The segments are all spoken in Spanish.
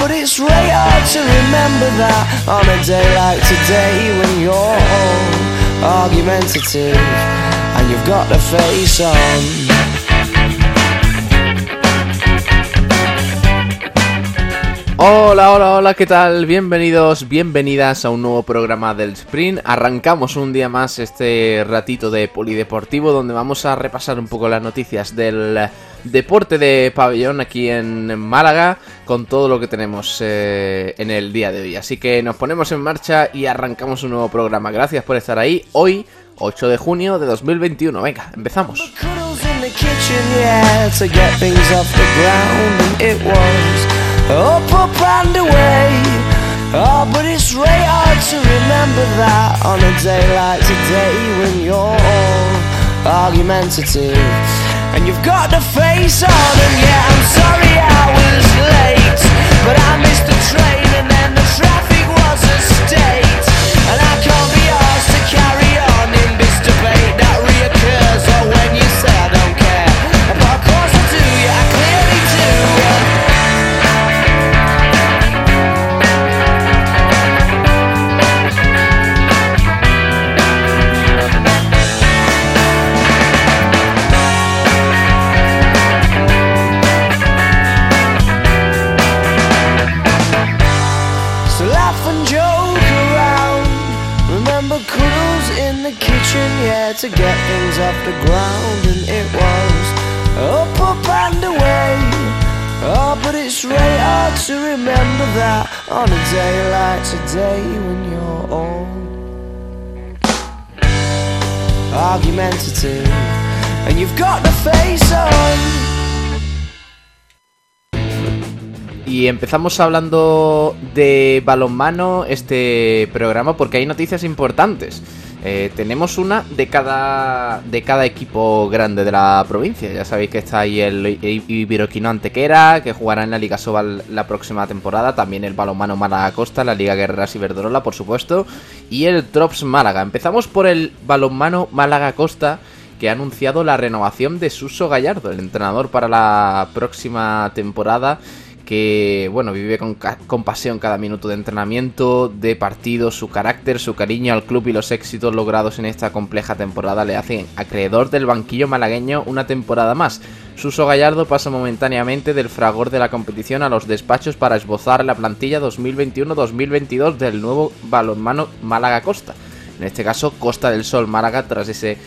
but it's hard to remember that on a day like today when you're all argumentative and you've got the face on. Hola, hola, hola, ¿qué tal? Bienvenidos, bienvenidas a un nuevo programa del Sprint. Arrancamos un día más este ratito de polideportivo donde vamos a repasar un poco las noticias del deporte de pabellón aquí en Málaga con todo lo que tenemos eh, en el día de hoy. Así que nos ponemos en marcha y arrancamos un nuevo programa. Gracias por estar ahí. Hoy, 8 de junio de 2021. Venga, empezamos. Up, up and away. Oh, but it's really hard to remember that on a day like today when you're all argumentative and you've got the face on. And yeah, I'm sorry I was late, but I missed the train and then the traffic was a Y empezamos hablando de balonmano este programa porque hay noticias importantes. Eh, tenemos una de cada de cada equipo grande de la provincia. Ya sabéis que está ahí el I- Iberoquino Antequera, que jugará en la Liga Sobal la próxima temporada. También el balonmano Málaga Costa, la Liga Guerreras Iberdrola, por supuesto. Y el Trops Málaga. Empezamos por el balonmano Málaga Costa, que ha anunciado la renovación de Suso Gallardo, el entrenador para la próxima temporada que bueno, vive con, con pasión cada minuto de entrenamiento, de partido, su carácter, su cariño al club y los éxitos logrados en esta compleja temporada le hacen acreedor del banquillo malagueño una temporada más. Suso Gallardo pasa momentáneamente del fragor de la competición a los despachos para esbozar la plantilla 2021-2022 del nuevo balonmano Málaga Costa. En este caso, Costa del Sol Málaga tras ese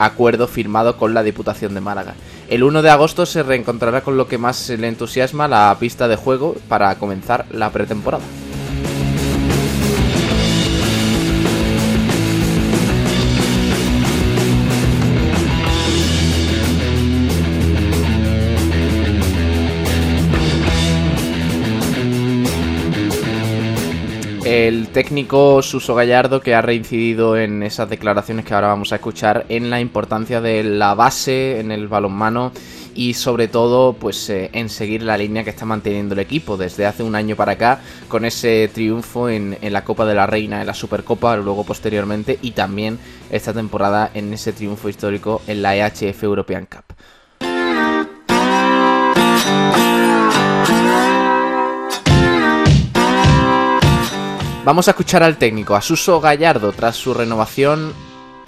acuerdo firmado con la Diputación de Málaga. El 1 de agosto se reencontrará con lo que más le entusiasma la pista de juego para comenzar la pretemporada. El técnico Suso Gallardo que ha reincidido en esas declaraciones que ahora vamos a escuchar en la importancia de la base en el balonmano y sobre todo pues eh, en seguir la línea que está manteniendo el equipo desde hace un año para acá con ese triunfo en, en la Copa de la Reina, en la Supercopa, luego posteriormente y también esta temporada en ese triunfo histórico en la EHF European Cup. Vamos a escuchar al técnico, a Suso Gallardo, tras su renovación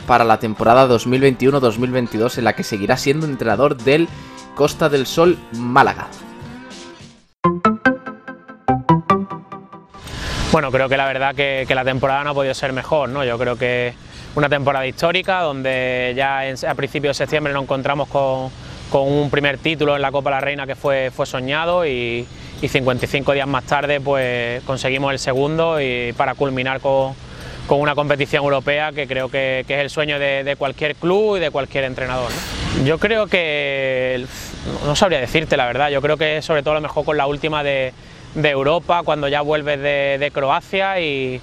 para la temporada 2021-2022 en la que seguirá siendo entrenador del Costa del Sol Málaga. Bueno, creo que la verdad que, la temporada no ha podido ser mejor, ¿no? Yo creo que una temporada histórica donde ya a principios de septiembre nos encontramos con, con un primer título en la Copa la Reina que fue, fue soñado y, y 55 días más tarde pues conseguimos el segundo y para culminar con, con una competición europea que creo que, que es el sueño de, cualquier club y de cualquier entrenador. Yo creo que, no sabría decirte la verdad, yo creo que sobre todo lo mejor con la última de, de Europa, cuando ya vuelves de, de Croacia y,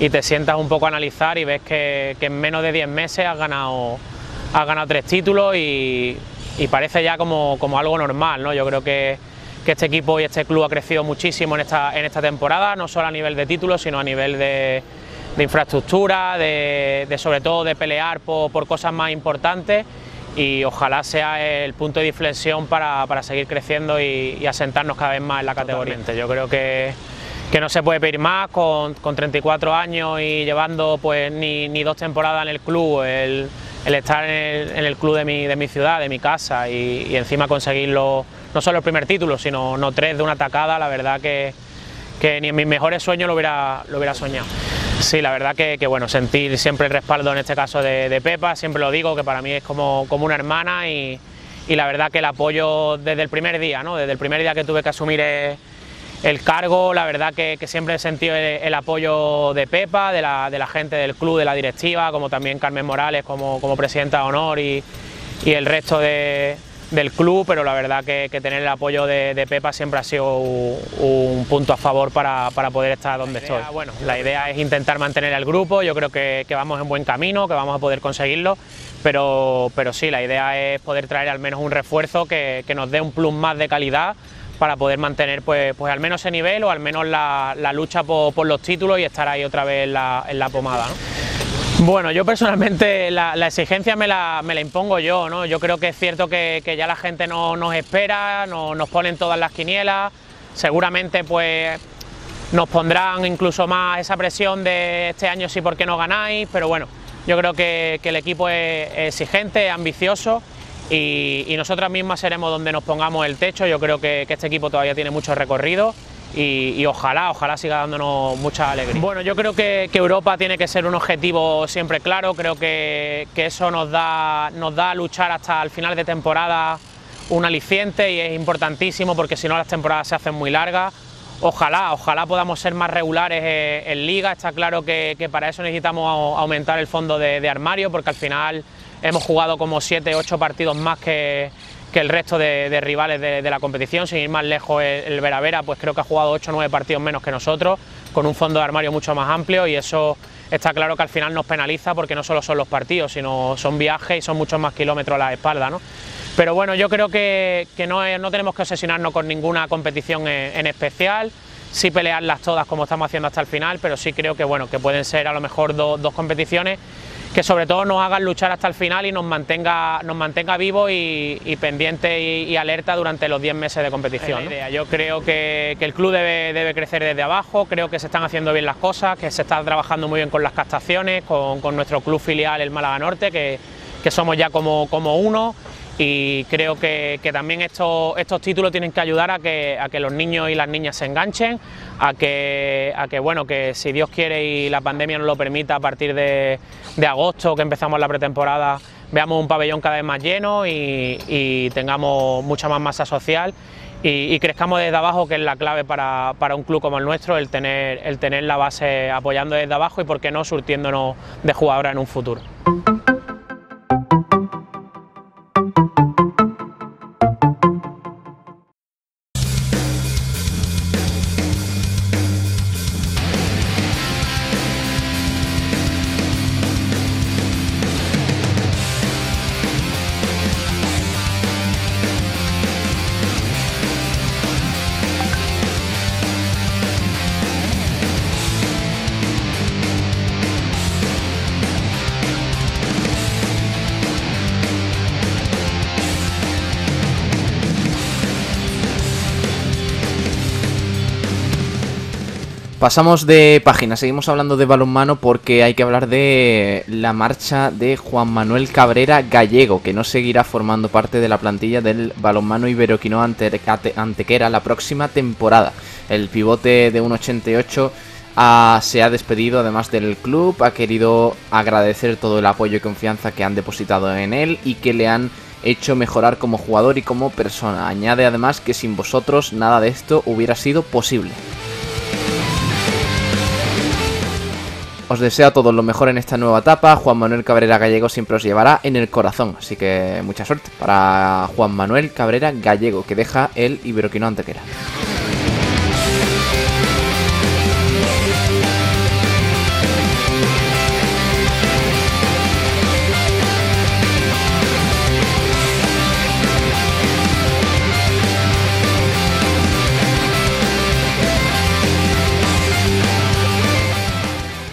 y te sientas un poco a analizar y ves que, en menos de 10 meses has ganado, has ganado tres títulos y, parece ya como, como, algo normal. ¿no? Yo creo que, que, este equipo y este club ha crecido muchísimo en esta, en esta temporada, no solo a nivel de títulos, sino a nivel de, infraestructura, de, sobre todo de pelear por, por, cosas más importantes. Y ojalá sea el punto de inflexión para, para seguir creciendo y, asentarnos cada vez más en la categoría. Yo creo que, que no se puede pedir más. Con, con 34 años y llevando pues ni, ni, dos temporadas en el club, el, el estar en el, club de mi, de mi ciudad, de mi casa y encima conseguirlo, no solo el primer título, sino no tres de una tacada, la verdad que, que ni en mis mejores sueños lo hubiera, lo hubiera soñado. Sí, la verdad que, bueno, sentir siempre el respaldo en este caso de, Pepa, siempre lo digo, que para mí es como, como una hermana y, la verdad que el apoyo desde el primer día, ¿no? desde el primer día que tuve que asumir el, cargo, la verdad que, siempre he sentido el, apoyo de Pepa, de la, de la, gente del club, de la directiva, como también Carmen Morales como, como presidenta de honor y, y el resto de, del club, pero la verdad que, tener el apoyo de, Pepa siempre ha sido un, punto a favor para, poder estar donde estoy. Bueno, la idea es intentar mantener el grupo, yo creo que, vamos en buen camino, que vamos a poder conseguirlo, pero, pero sí, la idea es poder traer al menos un refuerzo que, nos dé un plus más de calidad para poder mantener pues, pues al menos ese nivel o al menos la, lucha por, los títulos y estar ahí otra vez en la, en la pomada. Bueno, yo personalmente la, exigencia me la, impongo yo, ¿no? Yo creo que es cierto que, ya la gente no, nos espera, no, nos ponen todas las quinielas, seguramente pues nos pondrán incluso más esa presión de este año sí porque no ganáis, pero bueno, yo creo que, el equipo es exigente, ambicioso y, nosotras mismas seremos donde nos pongamos el techo, yo creo que este equipo todavía tiene mucho recorrido y, ojalá, ojalá siga dándonos mucha alegría. Bueno, yo creo que, Europa tiene que ser un objetivo siempre claro, creo que, eso nos da, nos da a luchar hasta el final de temporada un aliciente y es importantísimo porque si no las temporadas se hacen muy largas. Ojalá, ojalá podamos ser más regulares eh, en liga, está claro que, para eso necesitamos aumentar el fondo de, armario porque al final hemos jugado como 7, 8 partidos más que, que el resto de, rivales de, la competición, sin ir más lejos el, Veravera, pues creo que ha jugado 8 o 9 partidos menos que nosotros, con un fondo de armario mucho más amplio y eso está claro que al final nos penaliza porque no solo son los partidos, sino son viajes y son muchos más kilómetros a la espalda. ¿no? Pero bueno, yo creo que, no, no, tenemos que obsesionarnos con ninguna competición en, especial, sí pelearlas todas como estamos haciendo hasta el final, pero sí creo que, bueno, que pueden ser a lo mejor dos competiciones que sobre todo nos hagan luchar hasta el final y nos mantenga, nos mantenga vivos y, y pendiente y, alerta durante los 10 meses de competición. Yo creo que, el club debe, debe, crecer desde abajo, creo que se están haciendo bien las cosas, que se está trabajando muy bien con las captaciones, con, nuestro club filial, el Málaga Norte, que, que somos ya como, como uno y creo que, también estos, estos títulos tienen que ayudar a que, a que los niños y las niñas se enganchen, a que, a que, bueno, que si Dios quiere y la pandemia nos lo permita, a partir de, agosto, que empezamos la pretemporada, veamos un pabellón cada vez más lleno y, tengamos mucha más masa social y, crezcamos desde abajo, que es la clave para, para, un club como el nuestro, el tener, el tener la base apoyando desde abajo y, por qué no, surtiéndonos de jugadores en un futuro. Pasamos de página, seguimos hablando de balonmano porque hay que hablar de la marcha de Juan Manuel Cabrera Gallego, que no seguirá formando parte de la plantilla del balonmano iberoquino ante, Antequera la próxima temporada. El pivote de 1.88 se ha despedido además del club, ha querido agradecer todo el apoyo y confianza que han depositado en él y que le han hecho mejorar como jugador y como persona. Añade además que sin vosotros nada de esto hubiera sido posible. Os deseo a todos lo mejor en esta nueva etapa. Juan Manuel Cabrera Gallego siempre os llevará en el corazón. Así que mucha suerte para Juan Manuel Cabrera Gallego, que deja el Iberoquino Antequera.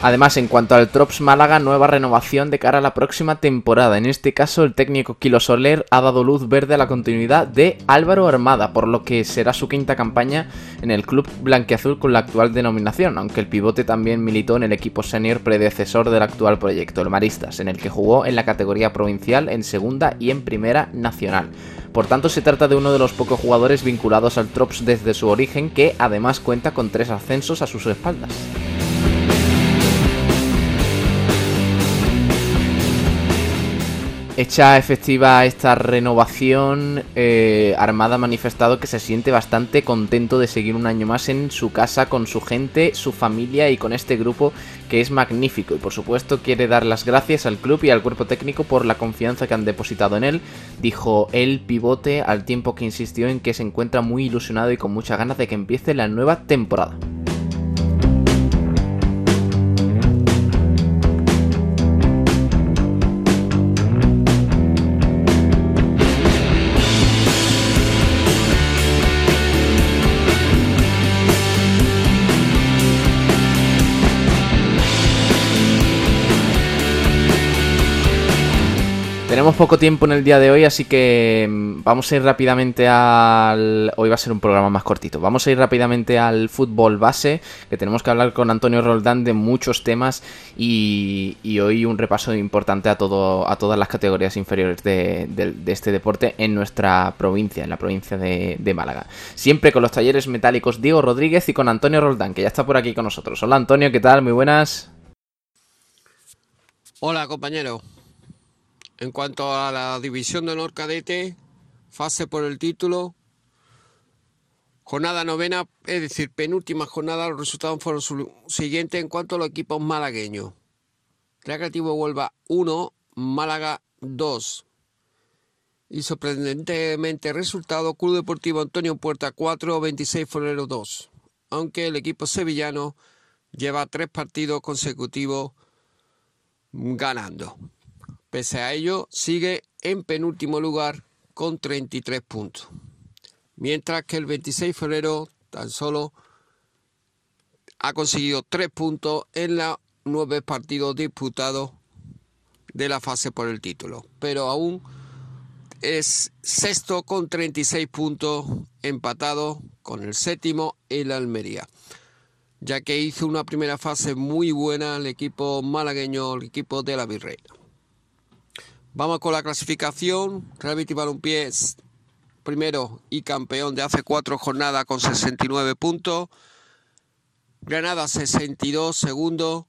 Además, en cuanto al Trops Málaga, nueva renovación de cara a la próxima temporada. En este caso, el técnico Kilo Soler ha dado luz verde a la continuidad de Álvaro Armada, por lo que será su quinta campaña en el club blanquiazul con la actual denominación, aunque el pivote también militó en el equipo senior predecesor del actual proyecto, el Maristas, en el que jugó en la categoría provincial, en segunda y en primera nacional. Por tanto, se trata de uno de los pocos jugadores vinculados al Trops desde su origen, que además cuenta con tres ascensos a sus espaldas. Hecha efectiva esta renovación, eh, Armada ha manifestado que se siente bastante contento de seguir un año más en su casa con su gente, su familia y con este grupo que es magnífico. Y por supuesto quiere dar las gracias al club y al cuerpo técnico por la confianza que han depositado en él, dijo el pivote al tiempo que insistió en que se encuentra muy ilusionado y con muchas ganas de que empiece la nueva temporada. Tenemos poco tiempo en el día de hoy, así que mm, vamos a ir rápidamente al... Hoy va a ser un programa más cortito. Vamos a ir rápidamente al fútbol base, que tenemos que hablar con Antonio Roldán de muchos temas y, hoy un repaso importante a, todo, a todas las categorías inferiores de, este deporte en nuestra provincia, en la provincia de, de, Málaga. Siempre con los talleres metálicos Diego Rodríguez y con Antonio Roldán, que ya está por aquí con nosotros. Hola Antonio, ¿qué tal? Muy buenas. Hola compañero. En cuanto a la división de honor cadete, fase por el título, jornada novena, es decir, penúltima jornada, los resultados fueron los siguientes en cuanto a los equipos malagueños. Recreativo Huelva 1, Málaga 2. Y sorprendentemente resultado, Club Deportivo Antonio Puerta 4, 26 febrero 2. Aunque el equipo sevillano lleva tres partidos consecutivos ganando. Pese a ello, sigue en penúltimo lugar con 33 puntos. Mientras que el 26 de febrero tan solo ha conseguido 3 puntos en los 9 partidos disputados de la fase por el título. Pero aún es sexto con 36 puntos empatado con el séptimo el Almería ya que hizo una primera fase muy buena el equipo malagueño, el equipo de la Virreina. Vamos con la clasificación. Real Betis Balompié primero y campeón de hace cuatro jornadas con 69 puntos. Granada 62, segundo.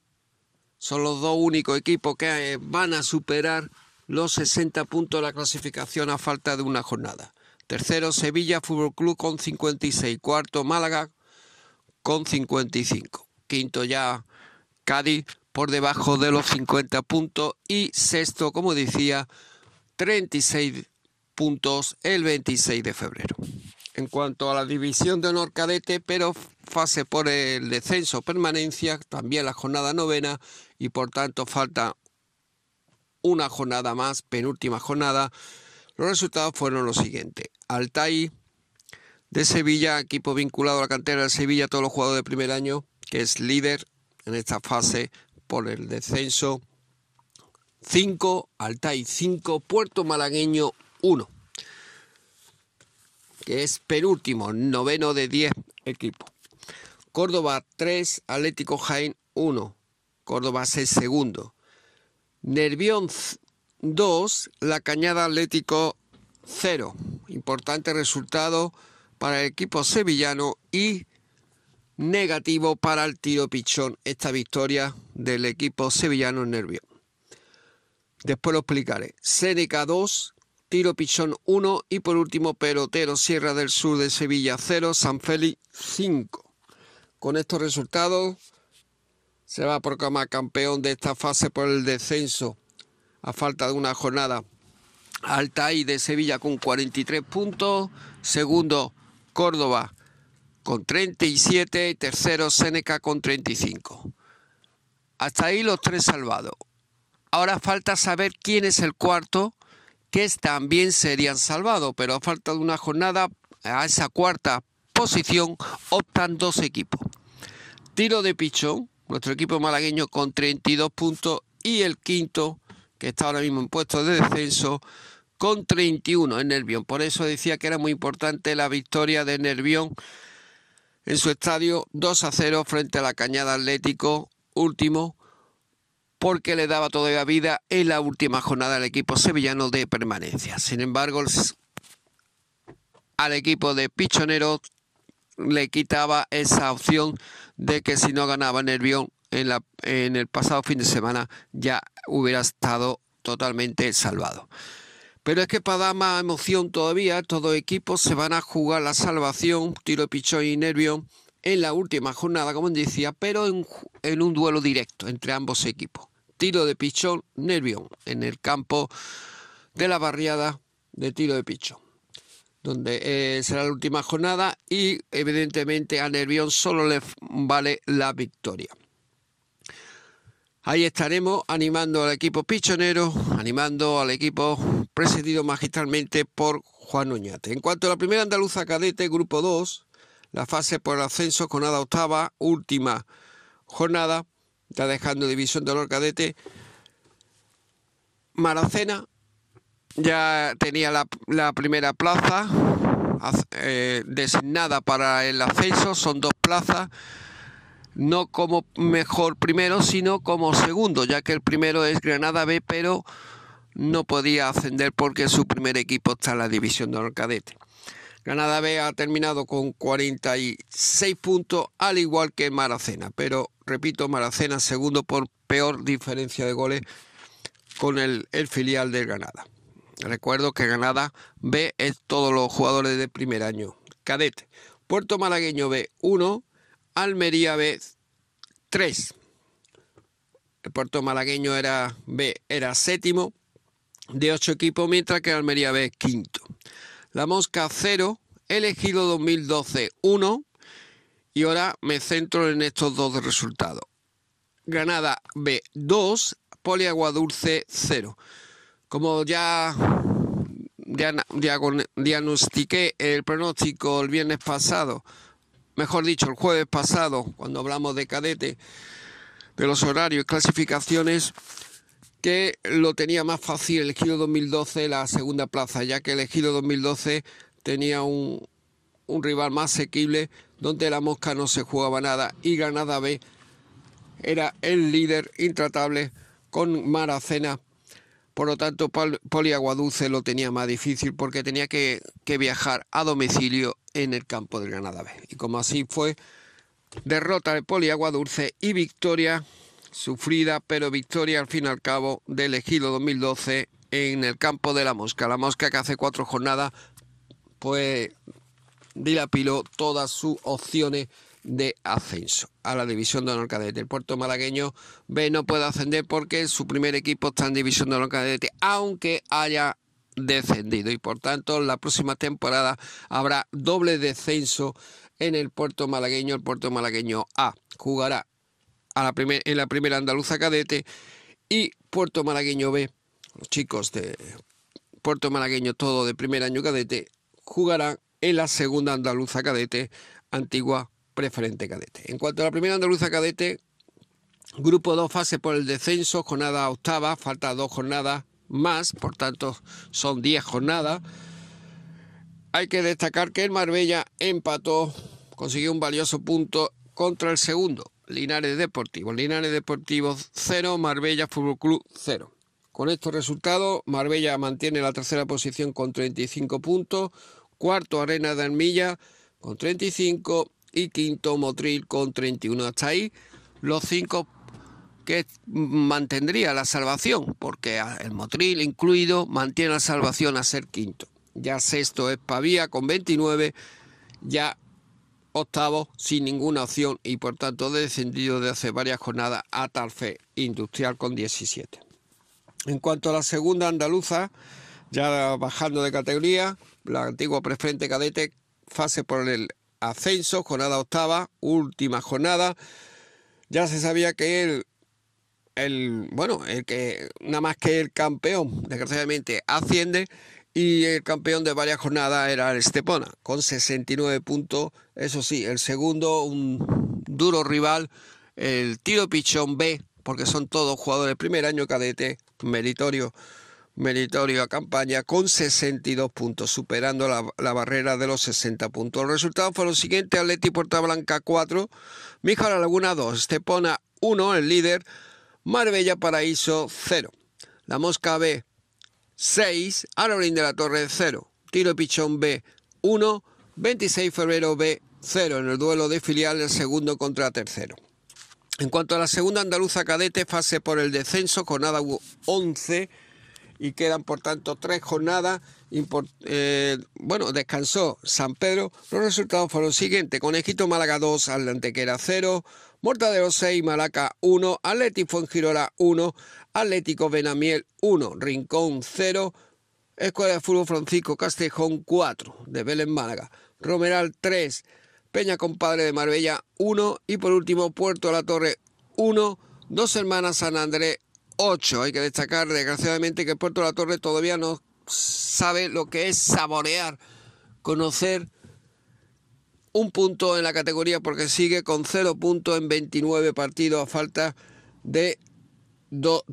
Son los dos únicos equipos que eh, van a superar los 60 puntos de la clasificación a falta de una jornada. Tercero, Sevilla Fútbol Club con 56. Cuarto, Málaga con 55. Quinto ya, Cádiz por debajo de los 50 puntos y sexto, como decía, 36 puntos el 26 de febrero. En cuanto a la división de honor cadete, pero fase por el descenso permanencia, también la jornada novena y por tanto falta una jornada más, penúltima jornada. Los resultados fueron los siguientes. Altai de Sevilla, equipo vinculado a la cantera de Sevilla, todos los jugadores de primer año, que es líder en esta fase, por el descenso 5, Altai 5, Puerto Malagueño 1, que es penúltimo, noveno de 10 equipos. Córdoba 3, Atlético Jaén 1, Córdoba es segundo. Nervión 2, La Cañada Atlético 0. Importante resultado para el equipo sevillano y negativo para el tiro pichón esta victoria del equipo sevillano en Nervión. Después lo explicaré. Seneca 2, tiro pichón 1 y por último pelotero Sierra del Sur de Sevilla 0, San Félix 5. Con estos resultados se va a proclamar campeón de esta fase por el descenso a falta de una jornada. Altaí de Sevilla con 43 puntos, segundo Córdoba con 37 y tercero Seneca con 35. Hasta ahí los tres salvados. Ahora falta saber quién es el cuarto, que también serían salvados, pero a falta de una jornada, a esa cuarta posición optan dos equipos. Tiro de pichón, nuestro equipo malagueño con 32 puntos y el quinto, que está ahora mismo en puesto de descenso, con 31 en Nervión. Por eso decía que era muy importante la victoria de Nervión en su estadio 2 a 0 frente a la Cañada Atlético, último, porque le daba todavía vida en la última jornada al equipo sevillano de permanencia. Sin embargo, al equipo de Pichonero le quitaba esa opción de que si no ganaba Nervión en, la, en el pasado fin de semana ya hubiera estado totalmente salvado. Pero es que para dar más emoción todavía, todos equipos se van a jugar la salvación, tiro pichón y nervión, en la última jornada, como decía, pero en, un duelo directo entre ambos equipos. Tiro de pichón, nervión, en el campo de la barriada de tiro de pichón, donde eh, será la última jornada y evidentemente a Nervión solo le vale la victoria. Ahí estaremos animando al equipo pichonero, animando al equipo presidido magistralmente por Juan Uñate. En cuanto a la primera andaluza cadete, grupo 2, la fase por ascenso con nada octava, última jornada, está dejando división de honor cadete. Maracena ya tenía la, primera plaza eh, designada para el ascenso, son dos plazas no como mejor primero, sino como segundo, ya que el primero es Granada B, pero no podía ascender porque su primer equipo está en la división de cadete. Granada B ha terminado con 46 puntos, al igual que Maracena, pero repito, Maracena segundo por peor diferencia de goles con el, el filial de Granada. Recuerdo que Granada B es todos los jugadores de primer año. Cadete. Puerto Malagueño B 1, Almería B 3. El puerto malagueño era B, era séptimo de 8 equipos, mientras que Almería B quinto. La Mosca 0, elegido 2012 1 y ahora me centro en estos dos resultados. Granada B 2, Poliaguadulce 0. Como ya diagnostiqué el pronóstico el viernes pasado mejor dicho, el jueves pasado, cuando hablamos de cadete, de los horarios y clasificaciones, que lo tenía más fácil el Giro 2012 la segunda plaza, ya que el Giro 2012 tenía un, un rival más asequible, donde la mosca no se jugaba nada y Granada B era el líder intratable con Maracena. Por lo tanto, Poli Aguaduce lo tenía más difícil porque tenía que, que viajar a domicilio en el campo del Granada. Y como así fue, derrota de Poli Dulce y victoria sufrida, pero victoria al fin y al cabo del Ejido 2012 en el campo de la Mosca. La Mosca que hace cuatro jornadas, pues dilapiló todas sus opciones de ascenso a la división de honor cadete. El puerto malagueño B no puede ascender porque su primer equipo está en división de honor cadete, aunque haya descendido y por tanto la próxima temporada habrá doble descenso en el puerto malagueño, el puerto malagueño A jugará a la en la primera andaluza cadete y puerto malagueño B, los chicos de puerto malagueño todo de primer año cadete jugarán en la segunda andaluza cadete, antigua preferente cadete. En cuanto a la primera andaluza cadete, grupo 2 fase por el descenso, jornada octava, falta dos jornadas más, por tanto son 10 jornadas. Hay que destacar que el Marbella empató, consiguió un valioso punto contra el segundo, Linares Deportivo. Linares Deportivo 0, Marbella Fútbol Club 0. Con estos resultados, Marbella mantiene la tercera posición con 35 puntos, cuarto Arena de Armilla con 35 y quinto Motril con 31. Hasta ahí los cinco que mantendría la salvación, porque el Motril incluido mantiene la salvación a ser quinto. Ya sexto es Pavía con 29, ya octavo sin ninguna opción y por tanto descendido de hace varias jornadas a Tarfe Industrial con 17. En cuanto a la segunda andaluza, ya bajando de categoría, la antigua preferente cadete, fase por el ascenso, jornada octava, última jornada. Ya se sabía que el el, bueno, el que nada más que el campeón, desgraciadamente, asciende y el campeón de varias jornadas era el Estepona, con 69 puntos. Eso sí, el segundo, un duro rival, el tiro pichón B, porque son todos jugadores primer año cadete, meritorio, meritorio campaña, con 62 puntos, superando la, la barrera de los 60 puntos. Los resultados fueron los siguientes, Atleti Puerta Blanca 4, Mijara Laguna 2, Estepona 1, el líder, Marbella Paraíso 0. La Mosca B 6, Arorín de la Torre 0, Tiro Pichón B 1, 26 febrero B 0 en el duelo de filial el segundo contra tercero. En cuanto a la segunda andaluza cadete, fase por el descenso, jornada 11 y quedan por tanto tres jornadas. Eh, bueno, descansó San Pedro. Los resultados fueron los siguientes: Conejito Málaga 2, Atlantequera 0, Mortadero 6, Malaca 1, Atlético Fuengirola 1, Atlético Benamiel 1, Rincón 0, Escuela de Fútbol Francisco Castejón 4, de Vélez Málaga, Romeral 3, Peña Compadre de Marbella 1 y por último Puerto de la Torre 1, Dos Hermanas San Andrés 8. Hay que destacar desgraciadamente que Puerto la Torre todavía no sabe lo que es saborear, conocer un punto en la categoría porque sigue con 0 puntos en 29 partidos a falta de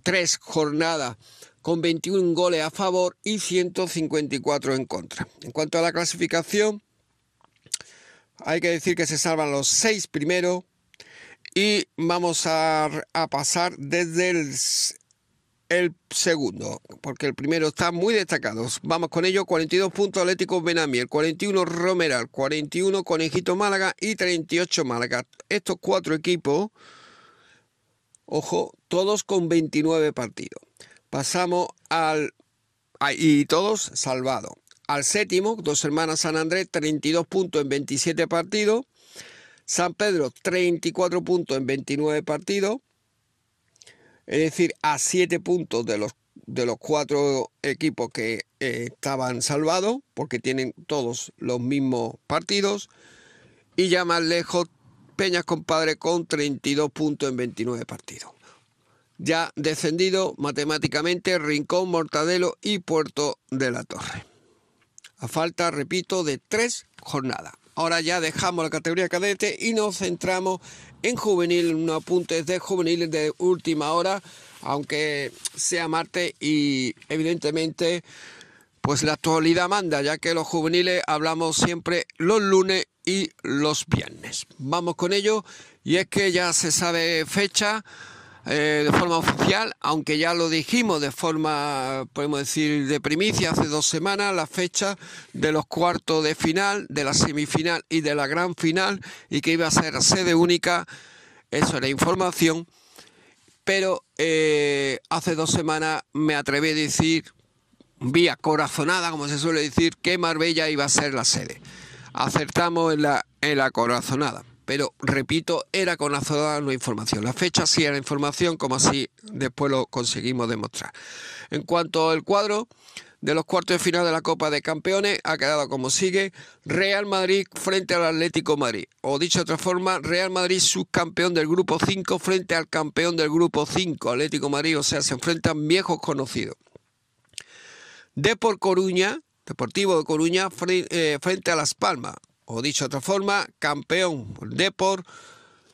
3 jornadas con 21 goles a favor y 154 en contra. En cuanto a la clasificación, hay que decir que se salvan los seis primeros y vamos a, pasar desde el, segundo, porque el primero está muy destacado. Vamos con ello, 42 puntos Atlético Benamiel, 41 Romeral, 41 Conejito Málaga y 38 Málaga. Estos cuatro equipos, ojo, todos con 29 partidos. Pasamos al... Y todos salvados al séptimo, dos hermanas San Andrés, 32 puntos en 27 partidos. San Pedro, 34 puntos en 29 partidos. Es decir, a 7 puntos de los, de los cuatro equipos que eh, estaban salvados, porque tienen todos los mismos partidos. Y ya más lejos, Peñas Compadre con 32 puntos en 29 partidos. Ya descendido matemáticamente Rincón, Mortadelo y Puerto de la Torre a falta, repito, de tres jornadas. Ahora ya dejamos la categoría cadete y nos centramos en juvenil, unos apuntes de juvenil de última hora, aunque sea martes y evidentemente pues la actualidad manda, ya que los juveniles hablamos siempre los lunes y los viernes. Vamos con ello y es que ya se sabe fecha eh, de forma oficial, aunque ya lo dijimos de forma, podemos decir, de primicia hace dos semanas, la fecha de los cuartos de final, de la semifinal y de la gran final, y que iba a ser sede única, eso era información, pero eh, hace dos semanas me atreví a decir, vía corazonada, como se suele decir, que Marbella iba a ser la sede. Acertamos en la, en la corazonada pero repito, era con la no información. La fecha sí era información, como así después lo conseguimos demostrar. En cuanto al cuadro de los cuartos de final de la Copa de Campeones, ha quedado como sigue: Real Madrid frente al Atlético Madrid. O dicho de otra forma, Real Madrid subcampeón del grupo 5 frente al campeón del grupo 5, Atlético Madrid, o sea, se enfrentan viejos conocidos. Depor Coruña, Deportivo de Coruña eh, frente a Las Palmas o dicho de otra forma, campeón Depor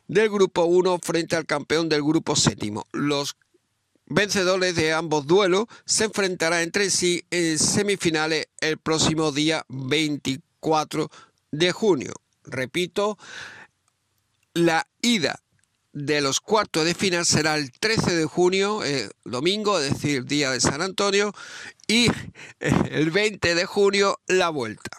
del grupo 1 frente al campeón del grupo séptimo. Los vencedores de ambos duelos se enfrentarán entre sí en semifinales el próximo día 24 de junio. Repito, la ida de los cuartos de final será el 13 de junio, eh, domingo, es decir, día de San Antonio, y el 20 de junio la vuelta.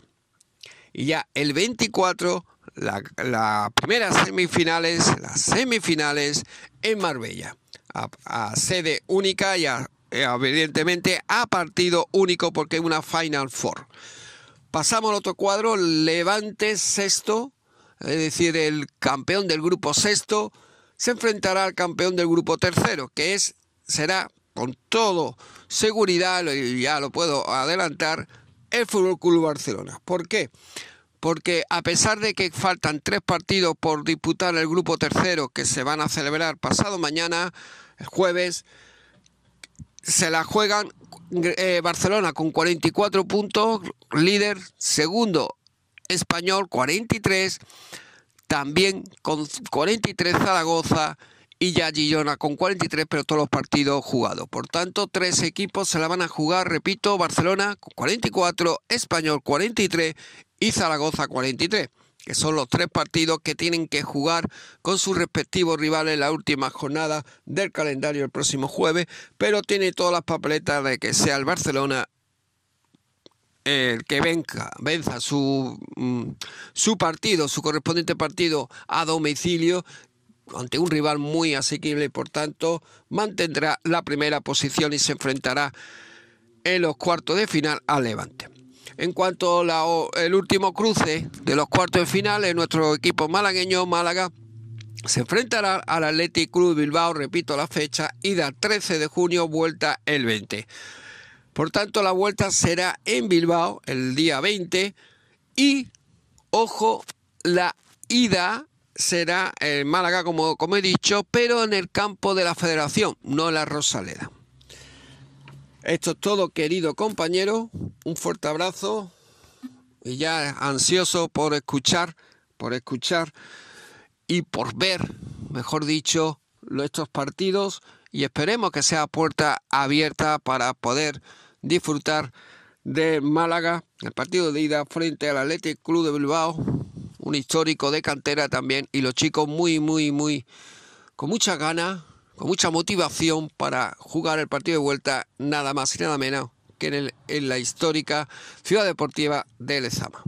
Y ya el 24, la, la primera semifinales, las semifinales en Marbella, a, sede única y evidentemente a partido único porque es una Final Four. Pasamos al otro cuadro, Levante sexto, es decir, el campeón del grupo sexto, se enfrentará al campeón del grupo tercero, que es, será con todo seguridad, ya lo puedo adelantar, el Fútbol Club Barcelona. ¿Por qué? Porque a pesar de que faltan tres partidos por disputar el grupo tercero que se van a celebrar pasado mañana, el jueves, se la juegan eh, Barcelona con 44 puntos, líder, segundo español 43, también con 43 Zaragoza y ya Girona con 43, pero todos los partidos jugados. Por tanto, tres equipos se la van a jugar, repito, Barcelona con 44, Español 43 y Zaragoza 43 que son los tres partidos que tienen que jugar con sus respectivos rivales la última jornada del calendario el próximo jueves, pero tiene todas las papeletas de que sea el Barcelona el que venga, venza su, mm, su partido, su correspondiente partido a domicilio ante un rival muy asequible y por tanto mantendrá la primera posición y se enfrentará en los cuartos de final al Levante. En cuanto al último cruce de los cuartos de final, en nuestro equipo malagueño, Málaga, se enfrentará al Athletic Club Bilbao, repito la fecha, ida 13 de junio, vuelta el 20. Por tanto, la vuelta será en Bilbao el día 20 y, ojo, la ida será en Málaga, como, he dicho, pero en el campo de la Federación, no la Rosaleda. Esto es todo, querido compañero. Un fuerte abrazo y ya ansioso por escuchar, por escuchar y por ver, mejor dicho, estos partidos y esperemos que sea puerta abierta para poder disfrutar de Málaga, el partido de ida frente al Athletic Club de Bilbao, un histórico de cantera también y los chicos muy, muy, muy, con mucha ganas con mucha motivación para jugar el partido de vuelta nada más y nada menos que en, en la histórica ciudad deportiva de Lezama.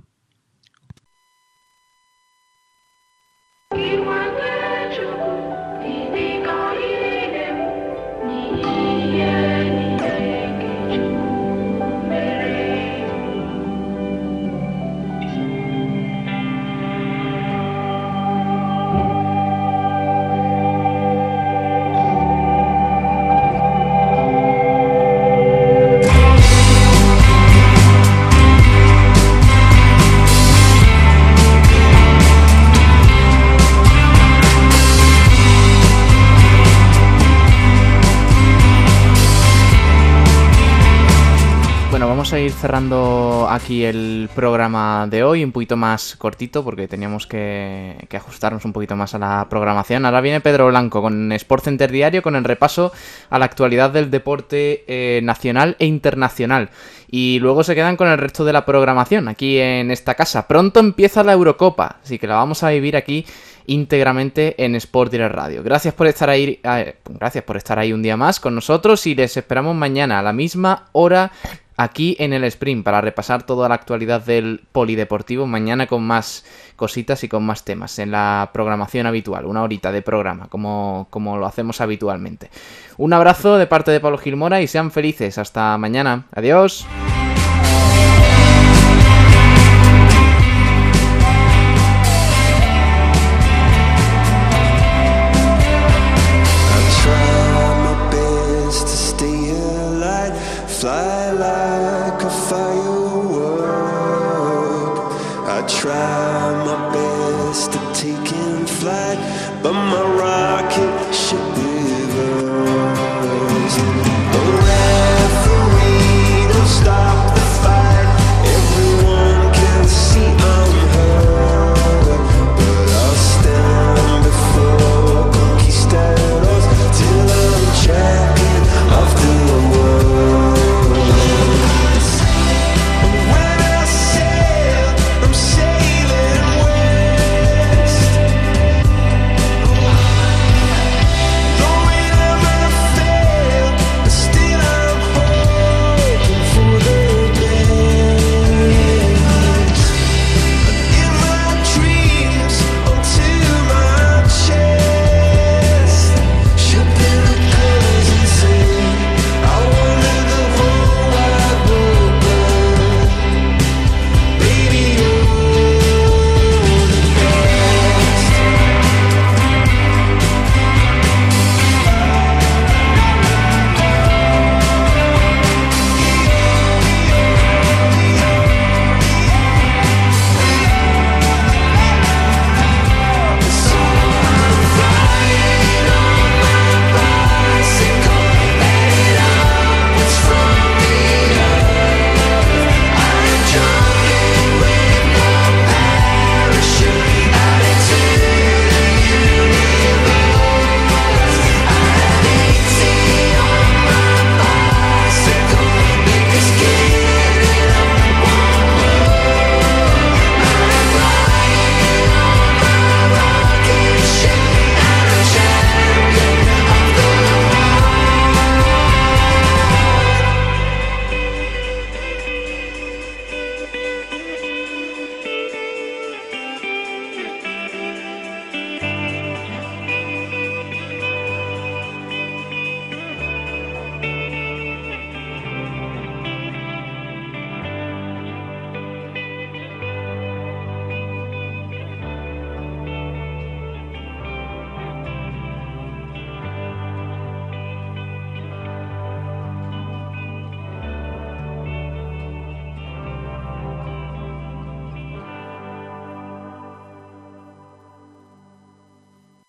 Cerrando aquí el programa de hoy, un poquito más cortito porque teníamos que, ajustarnos un poquito más a la programación. Ahora viene Pedro Blanco con Sport Center Diario, con el repaso a la actualidad del deporte eh, nacional e internacional. Y luego se quedan con el resto de la programación aquí en esta casa. Pronto empieza la Eurocopa, así que la vamos a vivir aquí íntegramente en Sport Direct Radio. Gracias por estar ahí, eh, gracias por estar ahí un día más con nosotros y les esperamos mañana a la misma hora aquí en el Sprint para repasar toda la actualidad del polideportivo. Mañana con más cositas y con más temas en la programación habitual, una horita de programa, como, como lo hacemos habitualmente. Un abrazo de parte de Pablo Gilmora y sean felices. Hasta mañana. Adiós.